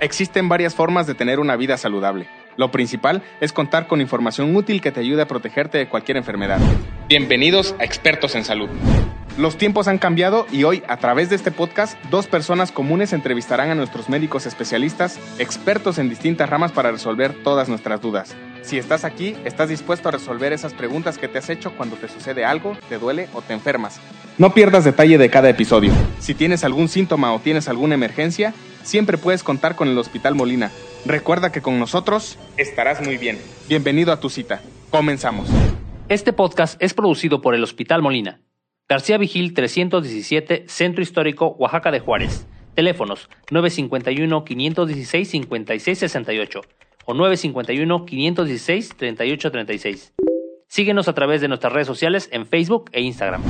Existen varias formas de tener una vida saludable. Lo principal es contar con información útil que te ayude a protegerte de cualquier enfermedad. Bienvenidos a Expertos en Salud. Los tiempos han cambiado y hoy, a través de este podcast, dos personas comunes entrevistarán a nuestros médicos especialistas, expertos en distintas ramas para resolver todas nuestras dudas. Si estás aquí, estás dispuesto a resolver esas preguntas que te has hecho cuando te sucede algo, te duele o te enfermas. No pierdas detalle de cada episodio. Si tienes algún síntoma o tienes alguna emergencia, siempre puedes contar con el Hospital Molina. Recuerda que con nosotros estarás muy bien. Bienvenido a tu cita. Comenzamos. Este podcast es producido por el Hospital Molina. García Vigil 317, Centro Histórico, Oaxaca de Juárez. Teléfonos 951-516-5668 o 951-516-3836. Síguenos a través de nuestras redes sociales en Facebook e Instagram.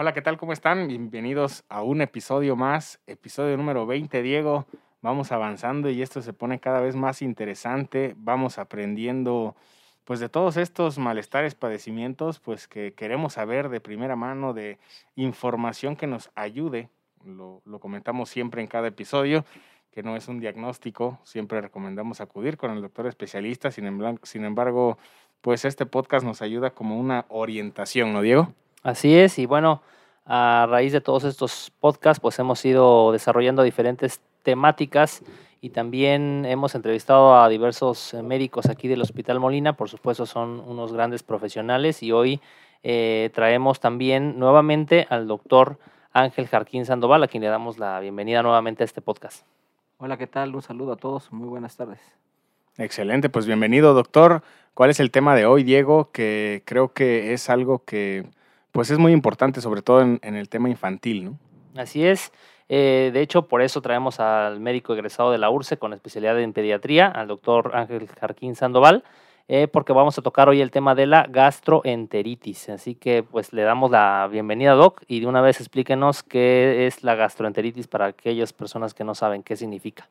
Hola, ¿qué tal? ¿Cómo están? Bienvenidos a un episodio más, episodio número 20, Diego. Vamos avanzando y esto se pone cada vez más interesante. Vamos aprendiendo pues de todos estos malestares, padecimientos, pues que queremos saber de primera mano, de información que nos ayude. Lo, comentamos siempre en cada episodio, que no es un diagnóstico, siempre recomendamos acudir con el doctor especialista, sin embargo, sin embargo pues este podcast nos ayuda como una orientación, ¿no, Diego? Así es, y bueno, a raíz de todos estos podcasts, pues hemos ido desarrollando diferentes temáticas y también hemos entrevistado a diversos médicos aquí del Hospital Molina, por supuesto son unos grandes profesionales y hoy eh, traemos también nuevamente al doctor Ángel Jarquín Sandoval, a quien le damos la bienvenida nuevamente a este podcast. Hola, ¿qué tal? Un saludo a todos, muy buenas tardes. Excelente, pues bienvenido doctor. ¿Cuál es el tema de hoy, Diego? Que creo que es algo que pues es muy importante, sobre todo en, en el tema infantil, ¿no? Así es. Eh, de hecho, por eso traemos al médico egresado de la URSE con especialidad en pediatría, al doctor Ángel Jarquín Sandoval, eh, porque vamos a tocar hoy el tema de la gastroenteritis. Así que pues le damos la bienvenida, Doc, y de una vez explíquenos qué es la gastroenteritis para aquellas personas que no saben qué significa.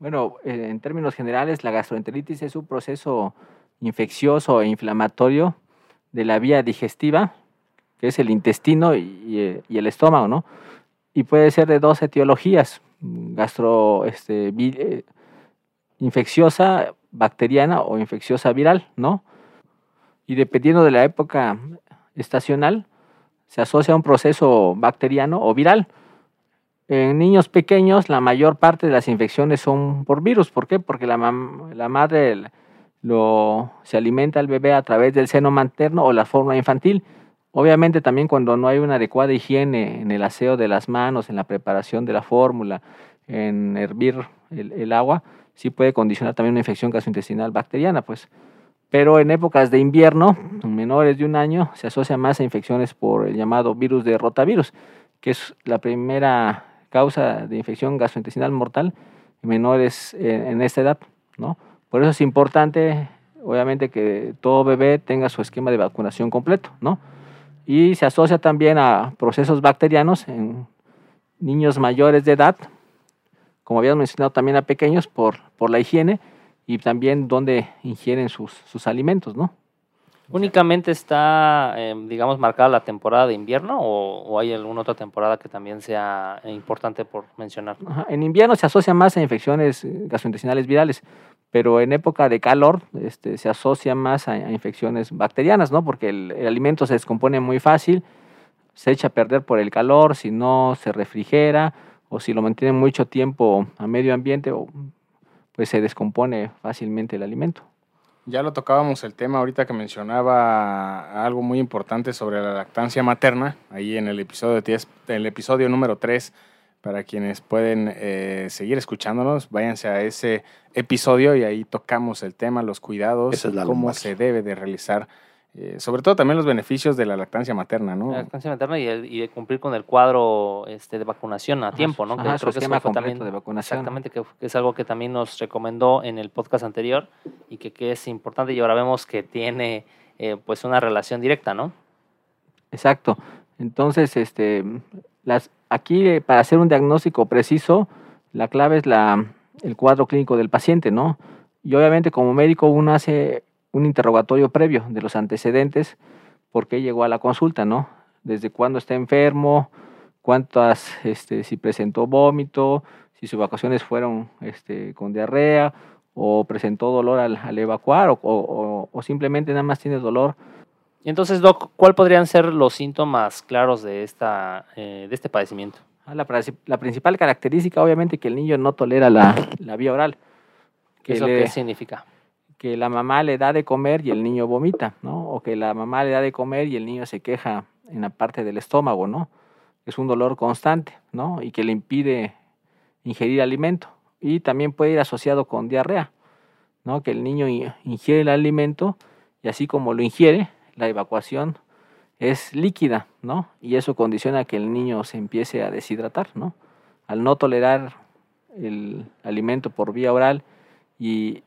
Bueno, eh, en términos generales, la gastroenteritis es un proceso infeccioso e inflamatorio de la vía digestiva, que es el intestino y, y el estómago, ¿no? y puede ser de dos etiologías, gastro este, eh, infecciosa bacteriana o infecciosa viral, ¿no? Y dependiendo de la época estacional, se asocia a un proceso bacteriano o viral. En niños pequeños, la mayor parte de las infecciones son por virus. ¿Por qué? Porque la, la madre lo, se alimenta al bebé a través del seno materno o la fórmula infantil Obviamente también cuando no hay una adecuada higiene en el aseo de las manos, en la preparación de la fórmula, en hervir el, agua, sí puede condicionar también una infección gastrointestinal bacteriana, pues. Pero en épocas de invierno, menores de un año, se asocia más a infecciones por el llamado virus de rotavirus, que es la primera causa de infección gastrointestinal mortal en menores en esta edad, ¿no? Por eso es importante, obviamente, que todo bebé tenga su esquema de vacunación completo, ¿no? Y se asocia también a procesos bacterianos en niños mayores de edad, como habíamos mencionado también a pequeños por, por la higiene y también donde ingieren sus, sus alimentos, ¿no? ¿Únicamente está, em, digamos, marcada la temporada de invierno o, hay alguna otra temporada que también sea importante por mencionar? En invierno se asocia más a infecciones gastrointestinales virales, pero en época de calor este, se asocia más a, infecciones bacterianas, ¿no? Porque el, alimento se descompone muy fácil, se echa a perder por el calor, si no se refrigera o si lo mantiene mucho tiempo a medio ambiente, pues se descompone fácilmente el alimento. Ya lo tocábamos el tema ahorita que mencionaba algo muy importante sobre la lactancia materna, ahí en el episodio, el episodio número 3 para quienes pueden eh, seguir escuchándonos, váyanse a ese episodio y ahí tocamos el tema, los cuidados, cómo se debe de realizar, eh, sobre todo también los beneficios de la lactancia materna, ¿no? La lactancia materna y, de cumplir con el cuadro este, de vacunación a tiempo, ¿no? Ajá, que esquema también, de vacunación. Exactamente, que, es algo que también nos recomendó en el podcast anterior y que, que es importante y ahora vemos que tiene eh, pues una relación directa, ¿no? Exacto. Entonces, este, las, aquí eh, para hacer un diagnóstico preciso, la clave es la, el cuadro clínico del paciente, ¿no? Y obviamente como médico uno hace un interrogatorio previo de los antecedentes, por qué llegó a la consulta, ¿no? Desde cuándo está enfermo, cuántas, este, si presentó vómito, si sus evacuaciones fueron este, con diarrea o presentó dolor al, al evacuar o, o- o simplemente nada más tiene dolor. Y entonces, Doc, ¿cuál podrían ser los síntomas claros de, esta, eh, de este padecimiento? Ah, la principal característica, obviamente, que el niño no tolera la, la vía oral. Que, ¿Eso le- qué significa? Que la mamá le da de comer y el niño vomita, ¿no? O que la mamá le da de comer y el niño se queja en la parte del estómago, ¿no? Es un dolor constante, ¿no? Y que le impide ingerir alimento. Y también puede ir asociado con diarrea, ¿no? Que el niño in- ingiere el alimento y así como lo ingiere, la evacuación es líquida, ¿no? Y eso condiciona que el niño se empiece a deshidratar, ¿no? Al no tolerar el alimento por vía oral y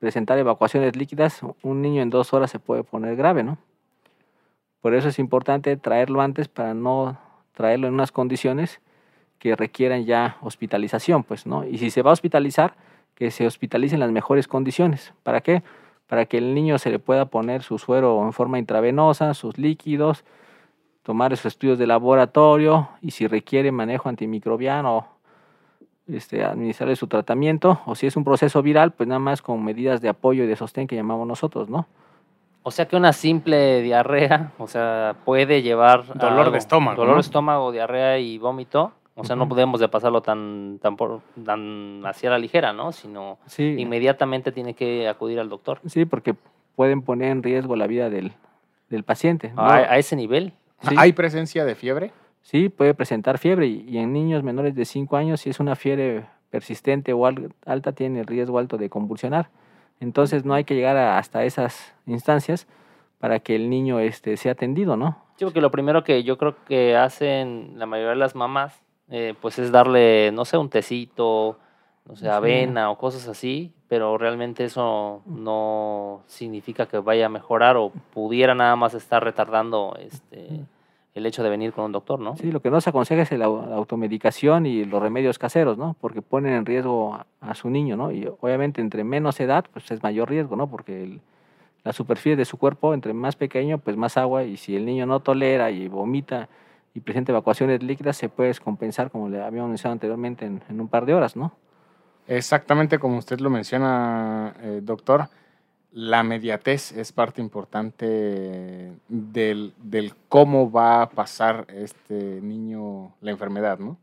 presentar evacuaciones líquidas, un niño en dos horas se puede poner grave, ¿no? Por eso es importante traerlo antes para no traerlo en unas condiciones que requieran ya hospitalización, pues, ¿no? Y si se va a hospitalizar, que se hospitalice en las mejores condiciones. ¿Para qué? Para que el niño se le pueda poner su suero en forma intravenosa, sus líquidos, tomar sus estudios de laboratorio y si requiere manejo antimicrobiano, este, administrarle su tratamiento, o si es un proceso viral, pues nada más con medidas de apoyo y de sostén que llamamos nosotros, ¿no? O sea que una simple diarrea, o sea, puede llevar Dolor de estómago, dolor ¿no? de estómago, diarrea y vómito. O sea, no podemos de pasarlo tan, tan, por, tan hacia la ligera, ¿no? Sino Sí, inmediatamente tiene que acudir al doctor. sí, porque pueden poner en riesgo la vida del, del paciente. ¿no? A, a ese nivel. Sí. ¿Hay presencia de fiebre? Sí, puede presentar fiebre y, en niños menores de 5 años, si es una fiebre persistente o al- alta, tiene el riesgo alto de convulsionar. Entonces no hay que llegar a- hasta esas instancias para que el niño este, sea atendido, ¿no? Sí, porque lo primero que yo creo que hacen la mayoría de las mamás, eh, pues es darle, no sé, un tecito, no sé, Sí. avena o cosas así, pero realmente eso no significa que vaya a mejorar o pudiera nada más estar retardando este el hecho de venir con un doctor, ¿no? Sí, lo que no se aconseja es la automedicación y los remedios caseros, ¿no? Porque ponen en riesgo a, a su niño, ¿no? Y obviamente entre menos edad, pues es mayor riesgo, ¿no? Porque el- la superficie de su cuerpo, entre más pequeño, pues más agua, y si el niño no tolera y vomita y presenta evacuaciones líquidas, se puede descompensar, como le habíamos mencionado anteriormente, en, en un par de horas, ¿no? Exactamente como usted lo menciona, eh, doctor, la mediatez es parte importante del, del cómo va a pasar este niño la enfermedad, ¿no?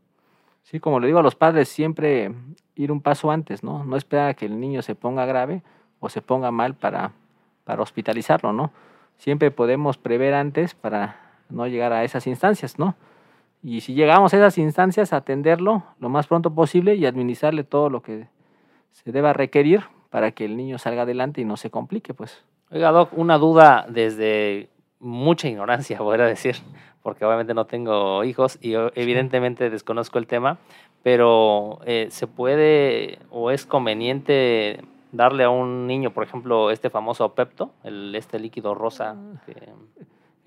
Sí, como le digo a los padres, siempre ir un paso antes, ¿no? No esperar a que el niño se ponga grave o se ponga mal para, para hospitalizarlo, ¿no? Siempre podemos prever antes para no llegar a esas instancias, ¿no? Y si llegamos a esas instancias, atenderlo lo más pronto posible y administrarle todo lo que se deba requerir para que el niño salga adelante y no se complique, pues. Oiga, Doc, una duda desde mucha ignorancia, voy a decir, porque obviamente no tengo hijos y evidentemente desconozco el tema, pero eh, ¿se puede o es conveniente darle a un niño, por ejemplo, este famoso Pepto, el, este líquido rosa que,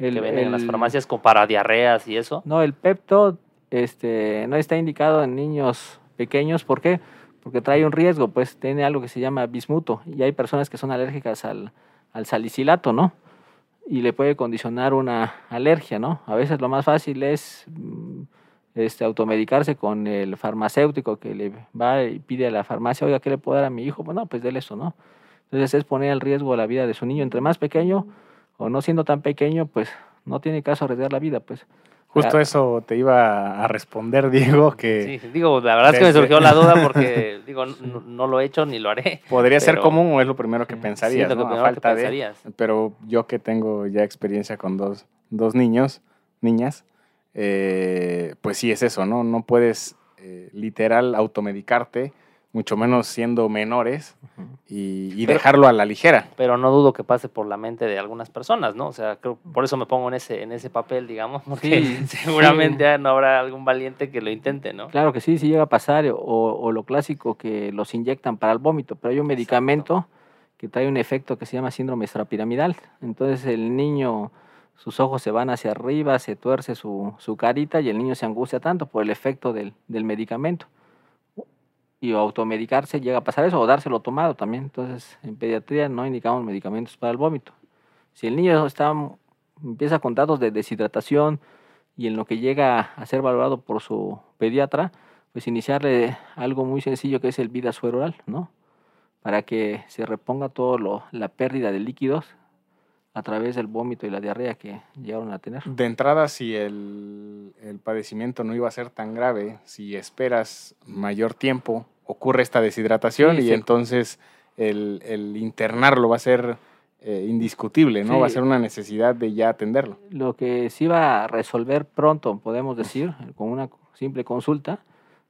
El- que venden en las farmacias con para diarreas y eso? No, el Pepto este, no está indicado en niños pequeños. ¿Por qué? Porque trae un riesgo, pues tiene algo que se llama bismuto. Y hay personas que son alérgicas al, al salicilato, ¿no? Y le puede condicionar una alergia, ¿no? A veces lo más fácil es mm, este, automedicarse con el farmacéutico que le va y pide a la farmacia, oiga, ¿qué le puedo dar a mi hijo? Bueno, pues déle eso, ¿no? Entonces es poner en riesgo la vida de su niño. Entre más pequeño o no siendo tan pequeño, pues no tiene caso arriesgar la vida, pues. Justo Ah. eso te iba a responder, Diego, que Sí, digo, la verdad es que me surgió la duda porque, digo, no, no lo he hecho ni lo haré. podría ser común o es lo primero que pensarías, Sí, lo que ¿no? A primero que falta de- pensarías. pero yo que tengo ya experiencia con dos, dos niños, niñas, eh, pues sí es eso, ¿no? No puedes eh, literal automedicarte, mucho menos siendo menores, y, y Pero- dejarlo a la ligera. pero no dudo que pase por la mente de algunas personas, ¿no? O sea, creo, por eso me pongo en ese, en ese papel, digamos, porque Sí, seguramente no habrá algún valiente que lo intente, ¿no? Claro que sí, sí llega a pasar, o, o lo clásico que los inyectan para el vómito, pero hay un medicamento que trae un efecto que se llama síndrome extrapiramidal. Entonces el niño, sus ojos se van hacia arriba, se tuerce su, su carita y el niño se angustia tanto por el efecto del, del medicamento. Y automedicarse llega a pasar eso, o dárselo tomado también. Entonces en pediatría no indicamos medicamentos para el vómito. Si el niño está, empieza con datos de deshidratación, y en lo que llega a ser valorado por su pediatra, pues iniciarle algo muy sencillo que es el vida suero oral, ¿no? Para que se reponga todo la pérdida de líquidos a través del vómito y la diarrea que llegaron a tener. De entrada, si el, el padecimiento no iba a ser tan grave, si esperas mayor tiempo, ocurre esta deshidratación Sí, y sí. entonces el, el internarlo va a ser eh, indiscutible, ¿no? Sí. Va a ser una necesidad de ya atenderlo. Lo que se iba a resolver pronto, podemos decir, con una simple consulta,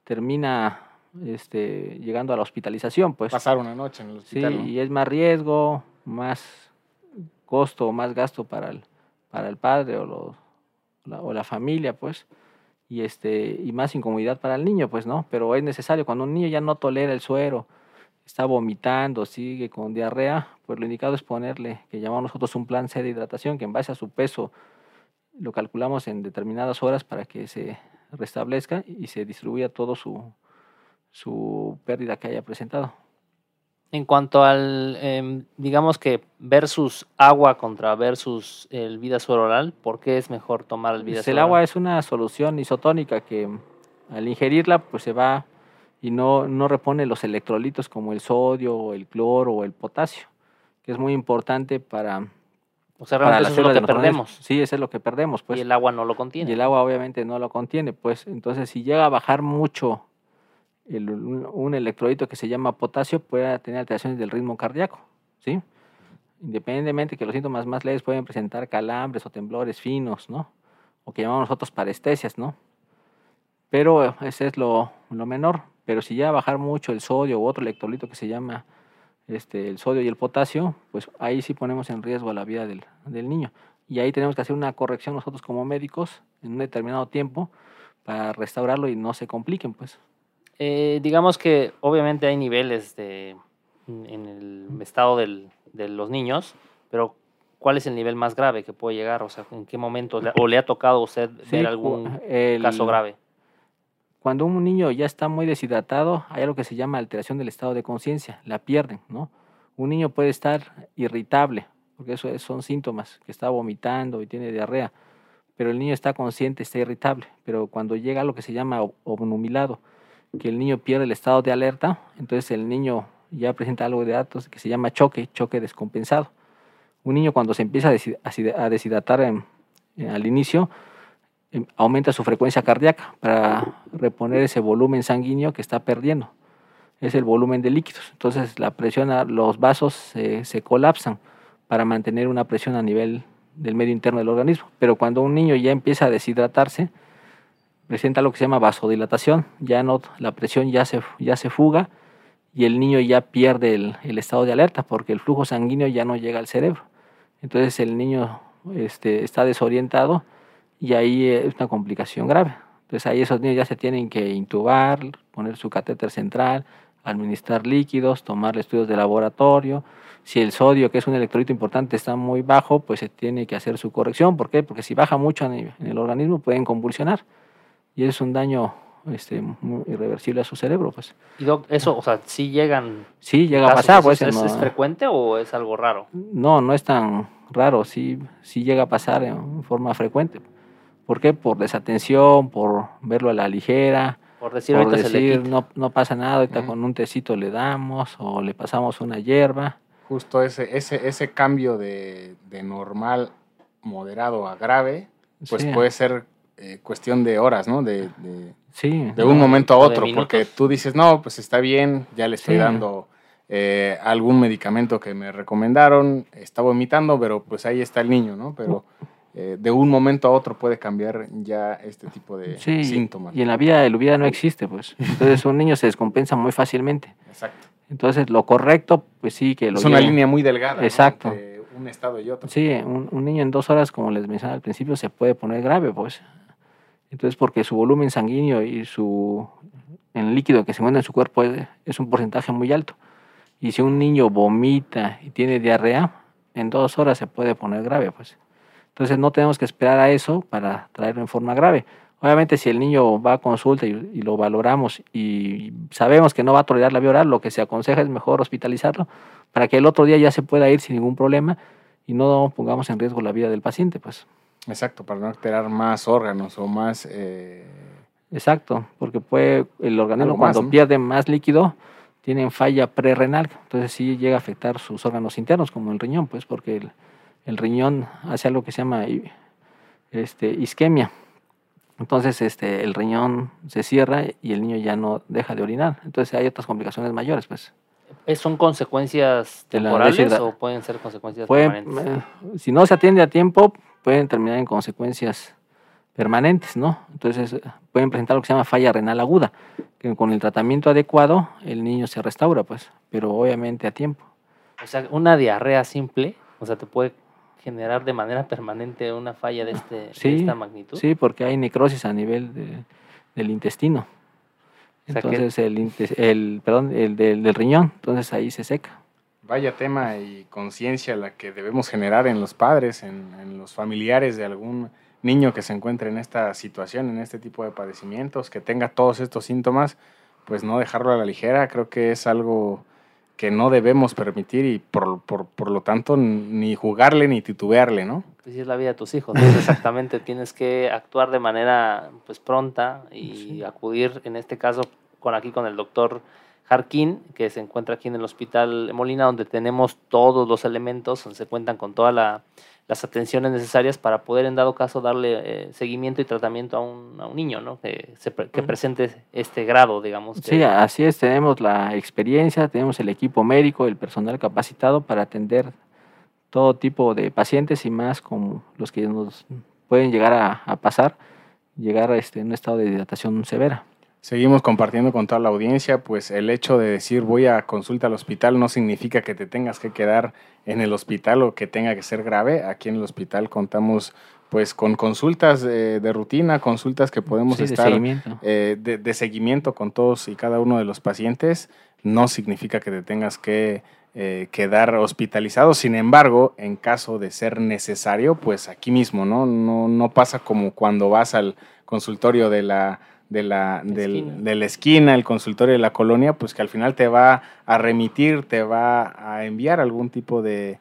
termina este, llegando a la hospitalización, pues. Pasar una noche en el Sí, hospital. ¿no? y es más riesgo, más costo o más gasto para el, para el padre o, los- o la familia, pues, y, este, y más incomodidad para el niño, pues, ¿no? Pero es necesario, cuando un niño ya no tolera el suero, está vomitando, sigue con diarrea, pues lo indicado es ponerle, que llamamos nosotros un plan C de hidratación, que en base a su peso lo calculamos en determinadas horas para que se restablezca y se distribuya todo su, su pérdida que haya presentado. En cuanto al, em, digamos que versus agua contra versus el vida suero oral, ¿por qué es mejor tomar el vida Pues el suero agua oral? es una solución isotónica que mm, al ingerirla pues se va y no, no repone los electrolitos como el sodio, o el cloro o el potasio, que es muy importante para, O sea, realmente eso es lo que perdemos. Sí, eso es lo que perdemos. Pues. y el agua no lo contiene. Y el agua obviamente no lo contiene, pues entonces si llega a bajar mucho un, electrolito que se llama potasio, puede tener alteraciones del ritmo cardíaco, ¿sí? Independientemente que los síntomas más leves pueden presentar calambres o temblores finos, ¿no? O que llamamos nosotros parestesias, ¿no? Pero ese es lo, lo menor. Pero si llega a bajar mucho el sodio u otro electrolito que se llama este, el sodio y el potasio, pues ahí sí ponemos en riesgo la vida del, del niño. Y ahí tenemos que hacer una corrección nosotros como médicos en un determinado tiempo para restaurarlo y no se compliquen, pues. Eh, digamos que obviamente hay niveles de, en el estado del- de los niños, pero ¿cuál es el nivel más grave que puede llegar? O sea, ¿en qué momento? le- ¿O le ha tocado a usted Sí, ver algún el- caso grave? Cuando un niño ya está muy deshidratado, hay algo que se llama alteración del estado de conciencia, la pierden, ¿no? Un niño puede estar irritable, porque eso es- son síntomas, que está vomitando y tiene diarrea, pero el niño está consciente, está irritable, pero cuando llega a lo que se llama ob- obnubilado, que el niño pierde el estado de alerta, entonces el niño ya presenta algo de datos que se llama choque, choque descompensado. Un niño cuando se empieza a deshidratar al inicio, em, aumenta su frecuencia cardíaca para reponer ese volumen sanguíneo que está perdiendo. Es el volumen de líquidos. Entonces la presión, a- los vasos se colapsan para mantener una presión a nivel del medio interno del organismo. Pero cuando un niño ya empieza a deshidratarse, presenta lo que se llama vasodilatación, ya no, la presión ya se, ya se fuga y el niño ya pierde el, el estado de alerta porque el flujo sanguíneo ya no llega al cerebro. Entonces el niño este, está desorientado y ahí es una complicación grave. Entonces ahí esos niños ya se tienen que intubar, poner su catéter central, administrar líquidos, tomar estudios de laboratorio. Si el sodio, que es un electrolito importante, está muy bajo, pues se tiene que hacer su corrección. ¿Por qué? Porque si baja mucho en el, organismo pueden convulsionar y es un daño este, muy irreversible a su cerebro. Pues Y doc, eso, o sea, ¿sí llegan sí llega a pasar, ¿Eso pues ¿Es, no- es frecuente o es algo raro? no, no es tan raro, sí, sí llega a pasar en forma frecuente. ¿Por qué? Por desatención, por verlo a la ligera, Por decir por ahorita se le decir quita. no, no pasa nada, ahorita Ujú. con un tecito le damos o le pasamos una hierba. Justo ese, ese, ese cambio de, de normal, moderado a grave, pues Sí, puede ser eh, cuestión de horas, ¿no? De, de, sí, de un momento a otro, porque tú dices, no, pues está bien, ya le estoy Sí. dando eh, algún medicamento que me recomendaron, está vomitando, pero pues ahí está el niño, ¿no? Pero eh, de un momento a otro puede cambiar ya este tipo de sí, síntomas. y en la vida el vida no existe, pues. Entonces un niño se descompensa muy fácilmente. Exacto. Entonces lo correcto, pues sí, que lo Es una línea muy delgada. ¿no? Exacto. Entre un estado y otro. Sí, un, un niño en dos horas, como les mencionaba al principio, se puede poner grave, pues. Entonces, porque su volumen sanguíneo y su el líquido que se encuentra en su cuerpo es, un porcentaje muy alto. Y si un niño vomita y tiene diarrea, en dos horas se puede poner grave, pues. Entonces, no tenemos que esperar a eso para traerlo en forma grave. Obviamente, si el niño va a consulta y, y lo valoramos y sabemos que no va a tolerar la vía oral, lo que se aconseja es mejor hospitalizarlo para que el otro día ya se pueda ir sin ningún problema y no pongamos en riesgo la vida del paciente, pues. Exacto, para no alterar más órganos o más... Eh, Exacto, porque puede el organismo cuando pierde más líquido tienen falla prerrenal, entonces sí llega a afectar sus órganos internos como el riñón, pues porque el, el riñón hace algo que se llama este, isquemia. Entonces este, el riñón se cierra y el niño ya no deja de orinar. Entonces hay otras complicaciones mayores, pues. Eh, ¿Son consecuencias temporales o pueden ser consecuencias permanentes? Eh, si no se atiende a tiempo, pueden terminar en consecuencias permanentes, ¿no? Entonces eh, pueden presentar lo que se llama falla renal aguda, que con el tratamiento adecuado el niño se restaura, pues, pero obviamente a tiempo. O sea, una diarrea simple, o sea, te puede generar de manera permanente una falla de, este, esta magnitud. Sí, porque hay necrosis a nivel del intestino. entonces, el, el, perdón, el del, riñón, entonces ahí se seca. Vaya tema y conciencia la que debemos generar en los padres, en, en los familiares de algún niño que se encuentre en esta situación, en este tipo de padecimientos, que tenga todos estos síntomas, pues no dejarlo a la ligera, creo que es algo que no debemos permitir y por, por, por lo tanto ni jugarle ni titubearle, ¿no? Pues es la vida de tus hijos, exactamente, tienes que actuar de manera pues pronta y acudir en este caso con aquí con el doctor Jarquín, que se encuentra aquí en el Hospital Molina, donde tenemos todos los elementos, donde se cuentan con toda la las atenciones necesarias para poder en dado caso darle eh, seguimiento y tratamiento a un, a un niño, ¿no? Que, se, que presente este grado, digamos. Sí, así es, tenemos la experiencia, tenemos el equipo médico, el personal capacitado para atender todo tipo de pacientes y más como los que nos pueden llegar a, a pasar, llegar a este, un estado de hidratación severa. Seguimos compartiendo con toda la audiencia, pues el hecho de decir voy a consulta al hospital no significa que te tengas que quedar en el hospital o que tenga que ser grave. Aquí en el hospital contamos pues con consultas de, rutina, consultas que podemos estar de seguimiento. Eh, de, seguimiento con todos y cada uno de los pacientes. No significa que te tengas que eh, quedar hospitalizado. Sin embargo, en caso de ser necesario, pues aquí mismo, ¿no? No, no pasa como cuando vas al consultorio de la de la, de la esquina, el consultorio de la colonia, pues que al final te va a remitir, te va a enviar algún tipo de,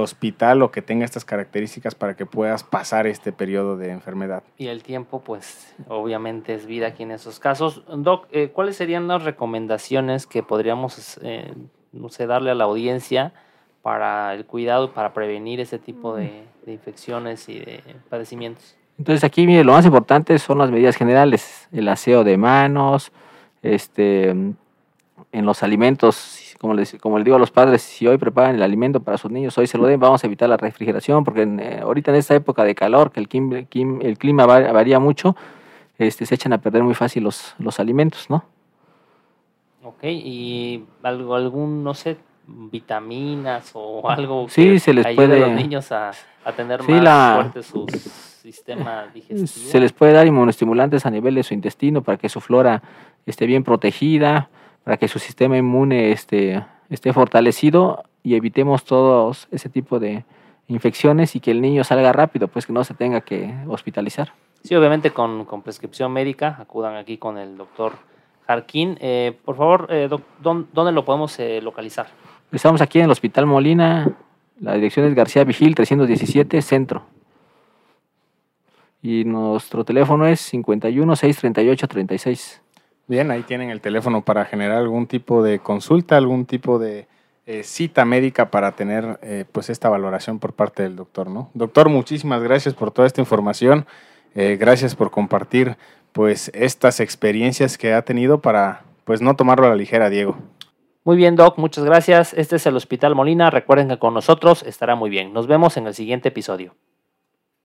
hospital o que tenga estas características para que puedas pasar este periodo de enfermedad. Y el tiempo, pues obviamente es vida aquí en esos casos. Doc, eh, ¿cuáles serían las recomendaciones que podríamos, eh, no sé, darle a la audiencia para el cuidado, para prevenir ese tipo de infecciones y de padecimientos? Entonces aquí mire, lo más importante son las medidas generales, el aseo de manos, este, en los alimentos, como les, como digo a los padres, si hoy preparan el alimento para sus niños, hoy se lo den, vamos a evitar la refrigeración, porque eh, ahorita en esta época de calor, que el, el clima varía mucho, este, se echan a perder muy fácil los, los alimentos, ¿no? Ok, y algo, algún, no sé, vitaminas o algo sí, que se les ayude puede... a los niños a, a tener más fuertes sus sistema digestivo. Se les puede dar inmunoestimulantes a nivel de su intestino para que su flora esté bien protegida, para que su sistema inmune esté, esté fortalecido y evitemos todos ese tipo de infecciones y que el niño salga rápido, pues que no se tenga que hospitalizar. Sí, obviamente con, prescripción médica, acudan aquí con el doctor Jarquín. Eh, por favor, eh, ¿dónde lo podemos eh, localizar? Estamos aquí en el Hospital Molina, la dirección es García Vigil 317, Centro y nuestro teléfono es 51 638 36. Bien, ahí tienen el teléfono para generar algún tipo de consulta, algún tipo de eh, cita médica para tener eh, pues esta valoración por parte del doctor, ¿no? Doctor, muchísimas gracias por toda esta información, eh, gracias por compartir pues estas experiencias que ha tenido para pues no tomarlo a la ligera, Diego. Muy bien, Doc, muchas gracias. Este es el Hospital Molina. Recuerden que con nosotros estará muy bien. Nos vemos en el siguiente episodio.